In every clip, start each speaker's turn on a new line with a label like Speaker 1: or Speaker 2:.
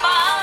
Speaker 1: Bye.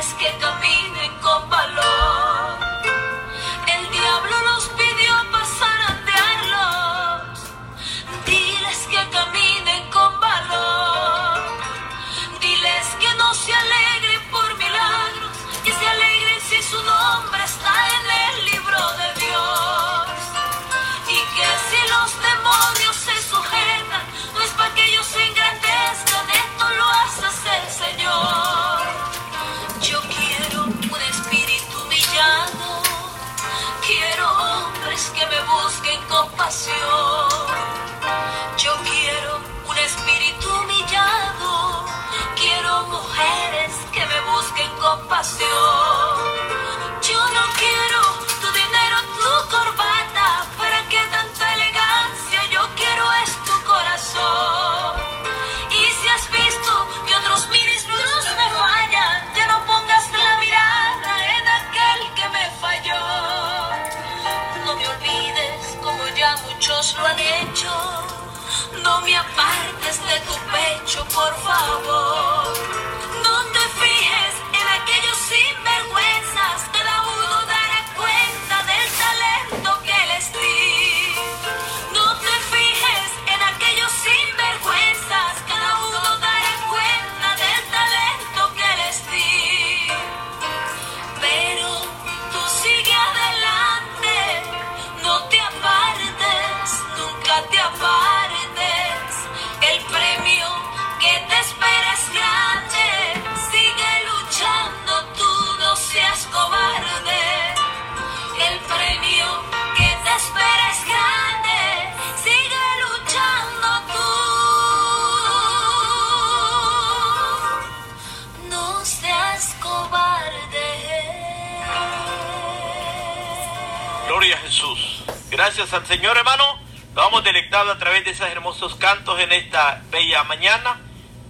Speaker 1: que tomar. Por
Speaker 2: Gracias al Señor, hermano. Nos vamos deleitando a través de esos hermosos cantos en esta bella mañana.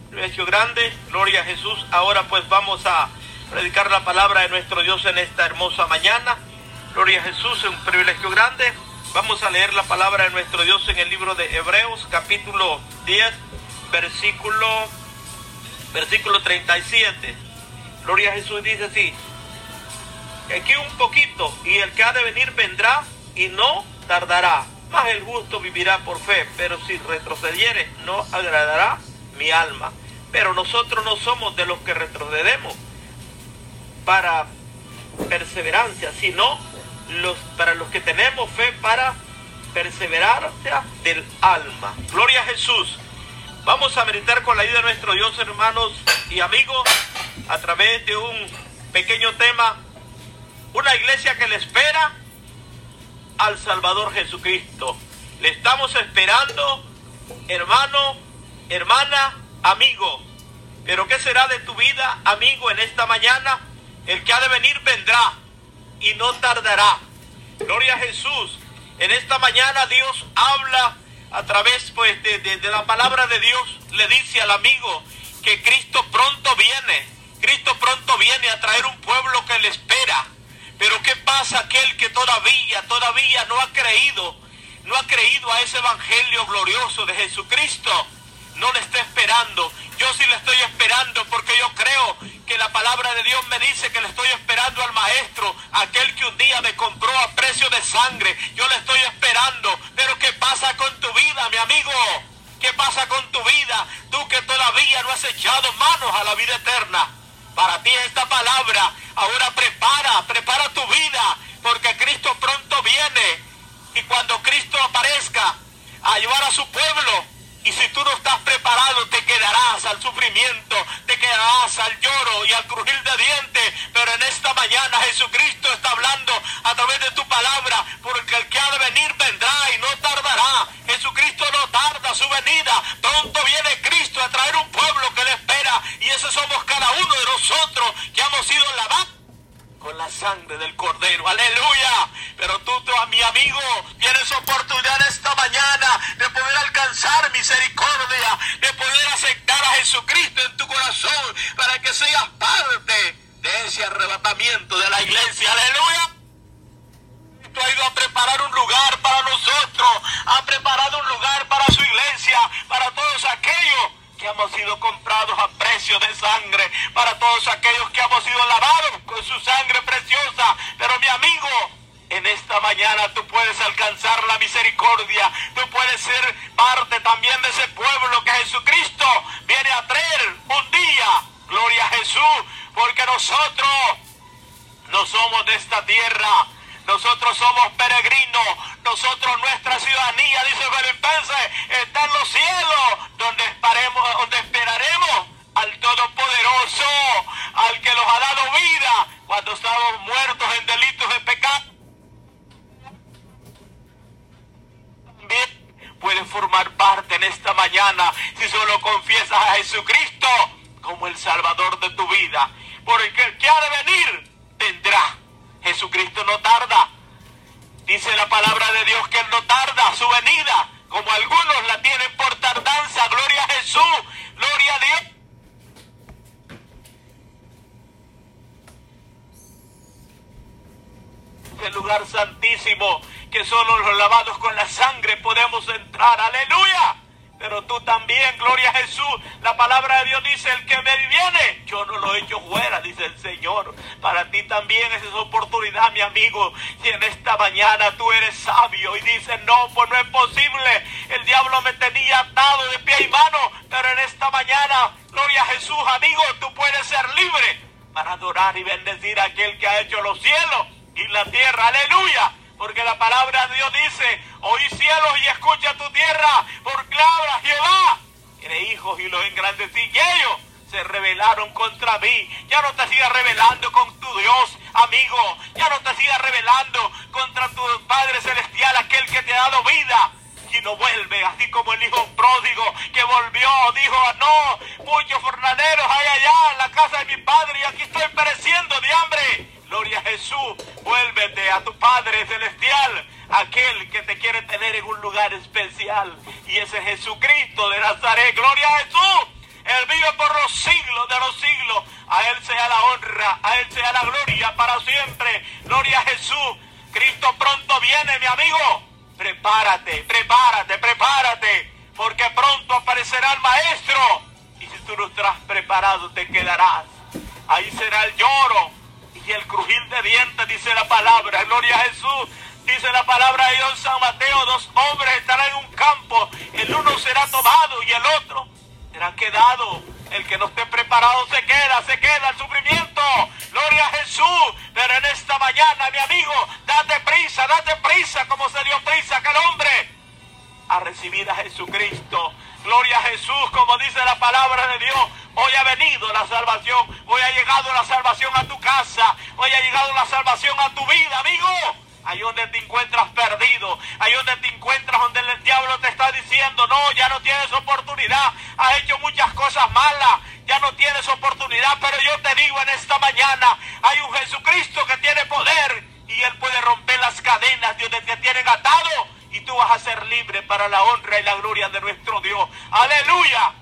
Speaker 2: Privilegio grande. Gloria a Jesús. Ahora pues vamos a predicar la palabra de nuestro Dios en esta hermosa mañana. Gloria a Jesús, es un privilegio grande. Vamos a leer la palabra de nuestro Dios en el libro de Hebreos, capítulo 10, versículo, versículo 37. Gloria a Jesús dice así aquí un poquito, y el que ha de venir vendrá y no tardará. Mas el justo vivirá por fe, pero si retrocediere, no agradará mi alma. Pero nosotros no somos de los que retrocedemos para perseverancia, sino los, para los que tenemos fe para perseverancia del alma. Gloria a Jesús. Vamos a meditar con la ayuda de nuestro Dios, hermanos y amigos, a través de un pequeño tema una iglesia que le espera al Salvador Jesucristo. Le estamos esperando, hermano, hermana, amigo. Pero ¿qué será de tu vida, amigo, en esta mañana? El que ha de venir vendrá y no tardará. Gloria a Jesús. En esta mañana Dios habla a través pues, de, de- de la palabra de Dios. Le dice al amigo que Cristo pronto viene. Cristo pronto viene a traer un pueblo que le espera. Pero ¿qué pasa aquel que todavía, todavía no ha creído, no ha creído a ese evangelio glorioso de Jesucristo? No le está esperando. Yo sí le estoy esperando porque yo creo que la palabra de Dios me dice que le estoy esperando al maestro, aquel que un día me compró a precio de sangre. Yo le estoy esperando. Pero ¿qué pasa con tu vida, mi amigo? ¿Qué pasa con tu vida? Tú que todavía no has echado manos a la vida eterna. Para ti esta palabra. Ahora prepara, prepara tu vida, porque Cristo pronto viene. Y cuando Cristo aparezca a llevar a su pueblo, y si tú no estás preparado, te quedarás al sufrimiento, te quedarás al lloro y al crujir de dientes. Pero en esta mañana Jesucristo está hablando a través de tu palabra, porque el que ha de venir vendrá y no tardará. Jesucristo no tarda su venida. Pronto viene Cristo a traer un pueblo que le espera. Y ese somos cada uno de nosotros que hemos sido lavados con la sangre del cordero, aleluya. Pero tú, tú, mi amigo, tienes oportunidad esta mañana de poder alcanzar misericordia, de poder aceptar a Jesucristo en tu corazón para que seas parte de ese arrebatamiento de la iglesia, aleluya. Cristo ha ido a preparar un lugar para nosotros, ha preparado un lugar para su iglesia, para todos aquellos que hemos sido comprados a precio de sangre, para todos aquellos que hemos sido lavados con su sangre preciosa. Pero mi amigo, en esta mañana tú puedes alcanzar la misericordia, tú puedes ser parte también de ese pueblo que Jesucristo viene a traer un día. Porque nosotros no somos de esta tierra. Nosotros somos peregrinos. Nosotros, nuestra ciudadanía, dice Filipenses, está en los cielos, donde, donde esperaremos al Todopoderoso, al que nos ha dado vida cuando estábamos muertos en delitos de pecado. También puedes formar parte en esta mañana si solo confiesas a Jesucristo como el Salvador de tu vida. Porque el que ha de venir, vendrá. Jesucristo no tarda. Dice la palabra de Dios que Él no tarda su venida, como algunos la tienen por tardanza. Gloria a Jesús, gloria a Dios. El lugar santísimo, que solo los lavados con la sangre podemos entrar. Aleluya. Pero tú también, gloria a Jesús. La palabra de Dios dice, el que me viene, yo no lo he hecho fuera, dice el Señor. Para ti también es esa oportunidad, mi amigo. Si en esta mañana tú eres sabio y dices, no, pues no es posible. El diablo me tenía atado de pie y mano, pero en esta mañana, gloria a Jesús, amigo, tú puedes ser libre para adorar y bendecir a aquel que ha hecho los cielos y la tierra. Aleluya. Porque la palabra de Dios dice, oí cielos y escucha tu tierra, por clava Jehová. Tiene hijos y los engrandecí. Y ellos se rebelaron contra mí. Ya no te sigas rebelando con tu Dios, amigo. Ya no te sigas rebelando contra tu Padre Celestial, aquel que te ha dado vida. Y no vuelve, así como el hijo pródigo que volvió, dijo, no, muchos jornaleros hay allá en la casa de mi padre y aquí estoy pereciendo de hambre. Gloria a Jesús, vuélvete a tu Padre Celestial, aquel que te quiere tener en un lugar especial. Y ese es Jesucristo de Nazaret, gloria a Jesús. Él vive por los siglos de los siglos. A Él sea la honra, a Él sea la gloria para siempre. Gloria a Jesús. Cristo pronto viene, mi amigo. Prepárate, prepárate, prepárate. Porque pronto aparecerá el Maestro. Y si tú no estás preparado, te quedarás. Ahí será el lloro, y el crujir de dientes, dice la palabra, gloria a Jesús. Dice la palabra de Dios San Mateo, dos hombres estarán en un campo, el uno será tomado y el otro será quedado. El que no esté preparado se queda, se queda el sufrimiento. Gloria a Jesús. Pero en esta mañana, mi amigo, date prisa, date prisa, como se dio prisa aquel hombre a recibir a Jesucristo. Gloria a Jesús, como dice la palabra de Dios. Hoy ha venido la salvación. Hoy ha llegado la salvación a tu casa. Hoy ha llegado la salvación a tu vida, amigo. Ahí donde te encuentras perdido, ahí donde te encuentras donde el diablo te está diciendo, no, ya no tienes oportunidad, has hecho muchas cosas malas, ya no tienes oportunidad, pero yo te digo en esta mañana, hay un Jesucristo que tiene poder y él puede romper las cadenas de donde te tienen atado y tú vas a ser libre para la honra y la gloria de nuestro Dios. Aleluya.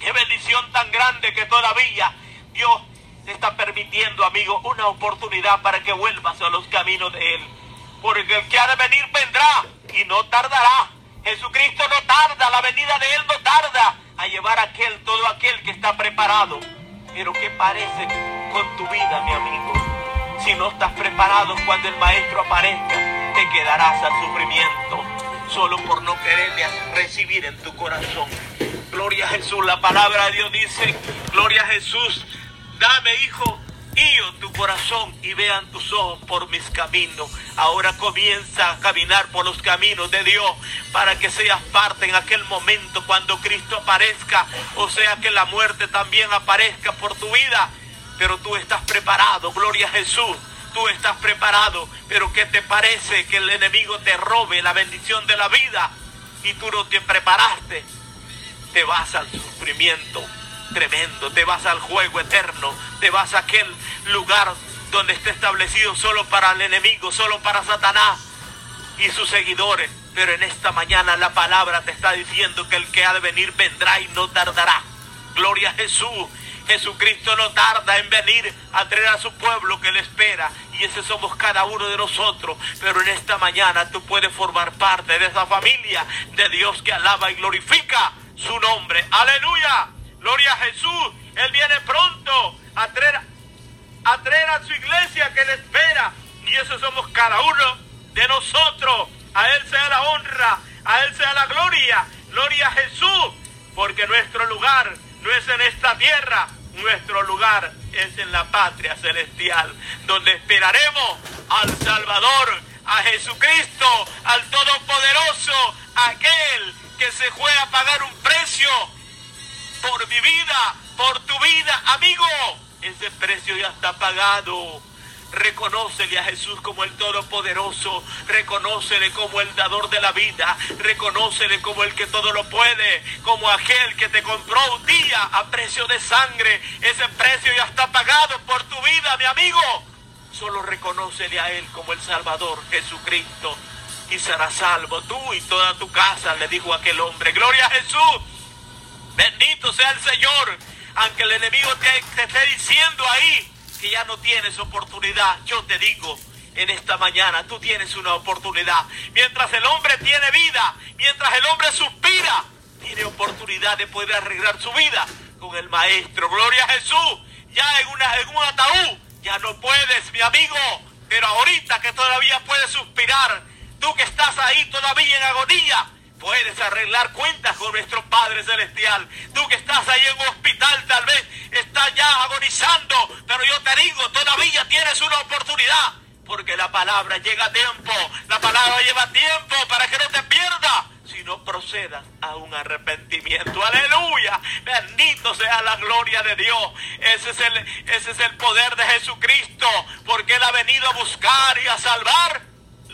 Speaker 2: Qué bendición tan grande que todavía Dios te está permitiendo, amigo, una oportunidad para que vuelvas a los caminos de Él. Porque el que ha de venir vendrá y no tardará. Jesucristo no tarda, la venida de Él no tarda a llevar a aquel, todo aquel que está preparado. Pero ¿qué parece con tu vida, mi amigo? Si no estás preparado cuando el Maestro aparezca, te quedarás al sufrimiento solo por no quererle recibir en tu corazón. Gloria a Jesús, la palabra de Dios dice, gloria a Jesús, dame hijo, guío tu corazón y vean tus ojos por mis caminos. Ahora comienza a caminar por los caminos de Dios para que seas parte en aquel momento cuando Cristo aparezca, o sea que la muerte también aparezca por tu vida. Pero tú estás preparado, gloria a Jesús tú estás preparado, pero ¿qué te parece que el enemigo te robe la bendición de la vida y tú no te preparaste? Te vas al sufrimiento tremendo, te vas al juego eterno, te vas a aquel lugar donde está establecido solo para el enemigo, solo para Satanás y sus seguidores. Pero en esta mañana la palabra te está diciendo que el que ha de venir vendrá y no tardará. Gloria a Jesús. Jesucristo no tarda en venir a traer a su pueblo que le espera. Y ese somos cada uno de nosotros. Pero en esta mañana tú puedes formar parte de esa familia de Dios que alaba y glorifica su nombre. Aleluya. Gloria a Jesús. Él viene pronto a traer, a traer a su iglesia que le espera. Y eso somos cada uno de nosotros. A Él sea la honra. A Él sea la gloria. Gloria a Jesús. Porque nuestro lugar no es en esta tierra, nuestro lugar es en la patria celestial, donde esperaremos al Salvador, a Jesucristo, al Todopoderoso, aquel que se fue a pagar un precio por mi vida, por tu vida, amigo. Ese precio ya está pagado. Reconócele a Jesús como el Todopoderoso, reconócele como el dador de la vida, reconócele como el que todo lo puede, como aquel que te compró un día a precio de sangre. Ese precio ya está pagado por tu vida, mi amigo. Solo reconócele a Él como el Salvador, Jesucristo, y serás salvo tú y toda tu casa, le dijo aquel hombre. Gloria a Jesús. Bendito sea el Señor. Aunque el enemigo te, esté diciendo ahí, que ya no tienes oportunidad, yo te digo, en esta mañana tú tienes una oportunidad. Mientras el hombre tiene vida, mientras el hombre suspira, tiene oportunidad de poder arreglar su vida con el Maestro. Gloria a Jesús. Ya en un ataúd ya no puedes, mi amigo. Pero ahorita que todavía puedes suspirar, tú que estás ahí todavía en agonía, puedes arreglar cuentas con nuestro Padre Celestial. Tú que estás ahí en un hospital, tal vez estás ya agonizando, pero yo te digo, todavía tienes una oportunidad. Porque la palabra llega a tiempo, la palabra lleva tiempo para que no te pierdas si no procedas a un arrepentimiento. Aleluya. Bendito sea la gloria de Dios. Ese es el, ese es el poder de Jesucristo. Porque Él ha venido a buscar y a salvar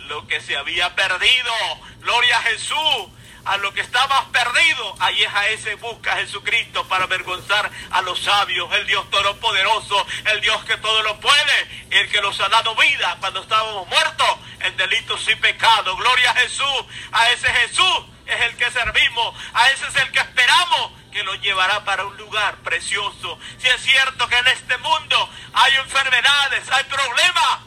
Speaker 2: lo que se había perdido. Gloria a Jesús a lo que estabas perdido, ahí es a ese busca a Jesucristo para avergonzar a los sabios, el Dios todopoderoso, el Dios que todo lo puede, el que nos ha dado vida cuando estábamos muertos en delitos y pecados. Gloria a Jesús, a ese Jesús es el que servimos, a ese es el que esperamos que nos llevará para un lugar precioso. Si es cierto que en este mundo hay enfermedades, hay problemas,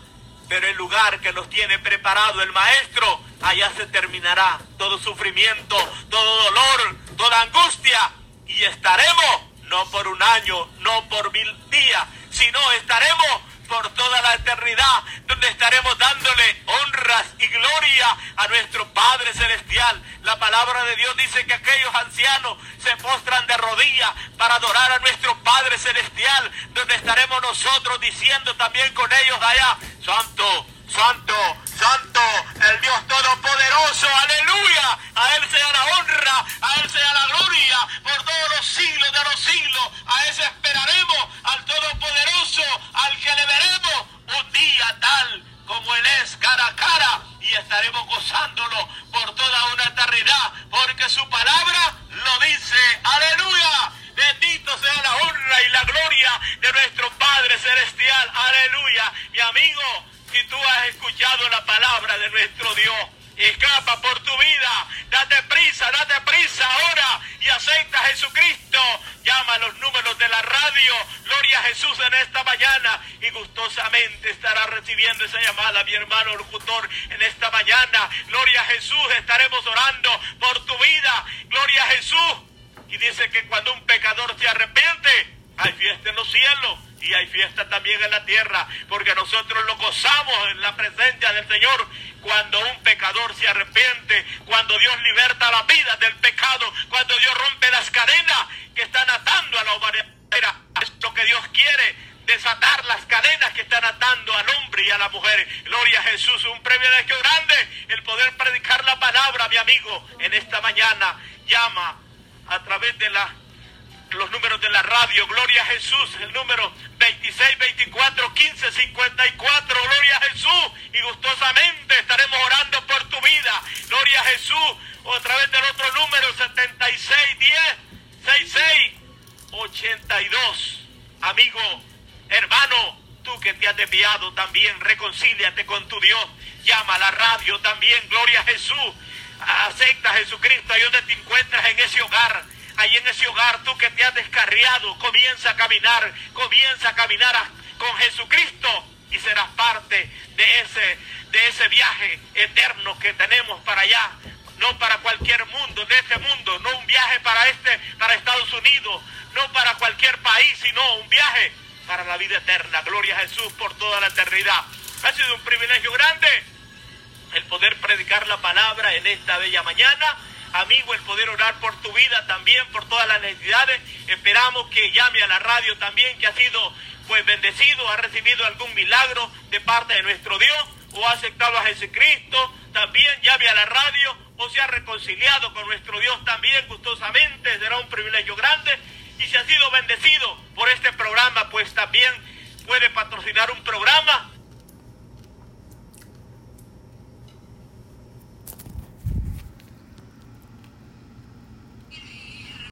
Speaker 2: pero el lugar que nos tiene preparado el Maestro, allá se terminará todo sufrimiento, todo dolor, toda angustia. Y estaremos no por un año, no por mil días, sino estaremos por toda la eternidad, donde estaremos dándole honras y gloria a nuestro Padre Celestial. La palabra de Dios dice que aquellos ancianos se postran de rodillas para adorar a nuestro Padre Celestial, donde estaremos nosotros diciendo también con ellos allá, Santo, Santo, Santo, el Dios Todopoderoso, aleluya. A Él sea la honra, a Él sea la gloria por todos los siglos de los siglos. A ese esperaremos, al Todopoderoso, al que le veremos un día tal como Él es, cara a cara, y estaremos gozándolo por toda una eternidad, porque su palabra lo dice, aleluya. Bendito sea la honra y la gloria de nuestro Padre Celestial, aleluya. Mi amigo, si tú has escuchado la palabra de nuestro Dios, escapa por tu vida, date prisa, date prisa ahora y acepta a Jesucristo. Llama a los números de la radio, gloria a Jesús en esta mañana y gustosamente estará recibiendo esa llamada, mi hermano locutor, en esta mañana. Gloria a Jesús, estaremos orando por tu vida, gloria a Jesús. Y dice que cuando un pecador se arrepiente, hay fiesta en los cielos y hay fiesta también en la tierra, porque nosotros lo gozamos en la presencia del Señor cuando un pecador se arrepiente, cuando Dios liberta la vida del pecado, cuando Dios rompe las cadenas que están atando a la humanidad. Lo que Dios quiere, desatar las cadenas que están atando al hombre y a la mujer. Gloria a Jesús, un privilegio grande el poder predicar la palabra, mi amigo, en esta mañana. Llama a través de la los números de la radio, Gloria a Jesús, el número 26, 24, 15, 54, Gloria a Jesús, y gustosamente estaremos orando por tu vida, Gloria a Jesús, o a través del otro número 76, 10, 66, 82, amigo, hermano, tú que te has desviado también, reconcíliate con tu Dios, llama a la radio también, Gloria a Jesús, acepta a Jesucristo ahí donde te encuentras en ese hogar, ahí en ese hogar, tú que te has descarriado, comienza a caminar, comienza a caminar con Jesucristo y serás parte de ese, de ese viaje eterno que tenemos para allá. No para cualquier mundo, de este mundo, no un viaje para este, para Estados Unidos, no para cualquier país, sino un viaje para la vida eterna. Gloria a Jesús por toda la eternidad. Ha sido un privilegio grande el poder predicar la palabra en esta bella mañana. Amigo, el poder orar por tu vida también, por todas las necesidades. Esperamos que llame a la radio también, que ha sido pues bendecido, ha recibido algún milagro de parte de nuestro Dios, o ha aceptado a Jesucristo. También llame a la radio, o se ha reconciliado con nuestro Dios también gustosamente. Será un privilegio grande. Y si ha sido bendecido por este programa, pues también puede patrocinar un programa